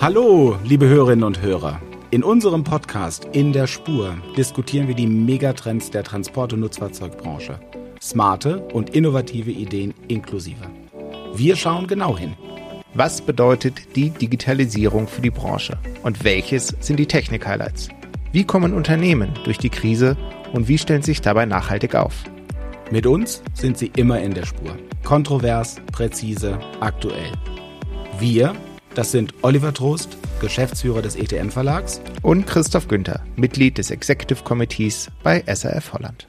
Hallo, liebe Hörerinnen und Hörer. In unserem Podcast In der Spur diskutieren wir die Megatrends der Transport- und Nutzfahrzeugbranche. Smarte und innovative Ideen inklusive. Wir schauen genau hin. Was bedeutet die Digitalisierung für die Branche? Und welches sind die Technik-Highlights? Wie kommen Unternehmen durch die Krise und wie stellen sie sich dabei nachhaltig auf? Mit uns sind sie immer in der Spur. Kontrovers, präzise, aktuell. Wir, das sind Oliver Trost, Geschäftsführer des ETM Verlags und Christoph Günther, Mitglied des Executive Committees bei SRF Holland.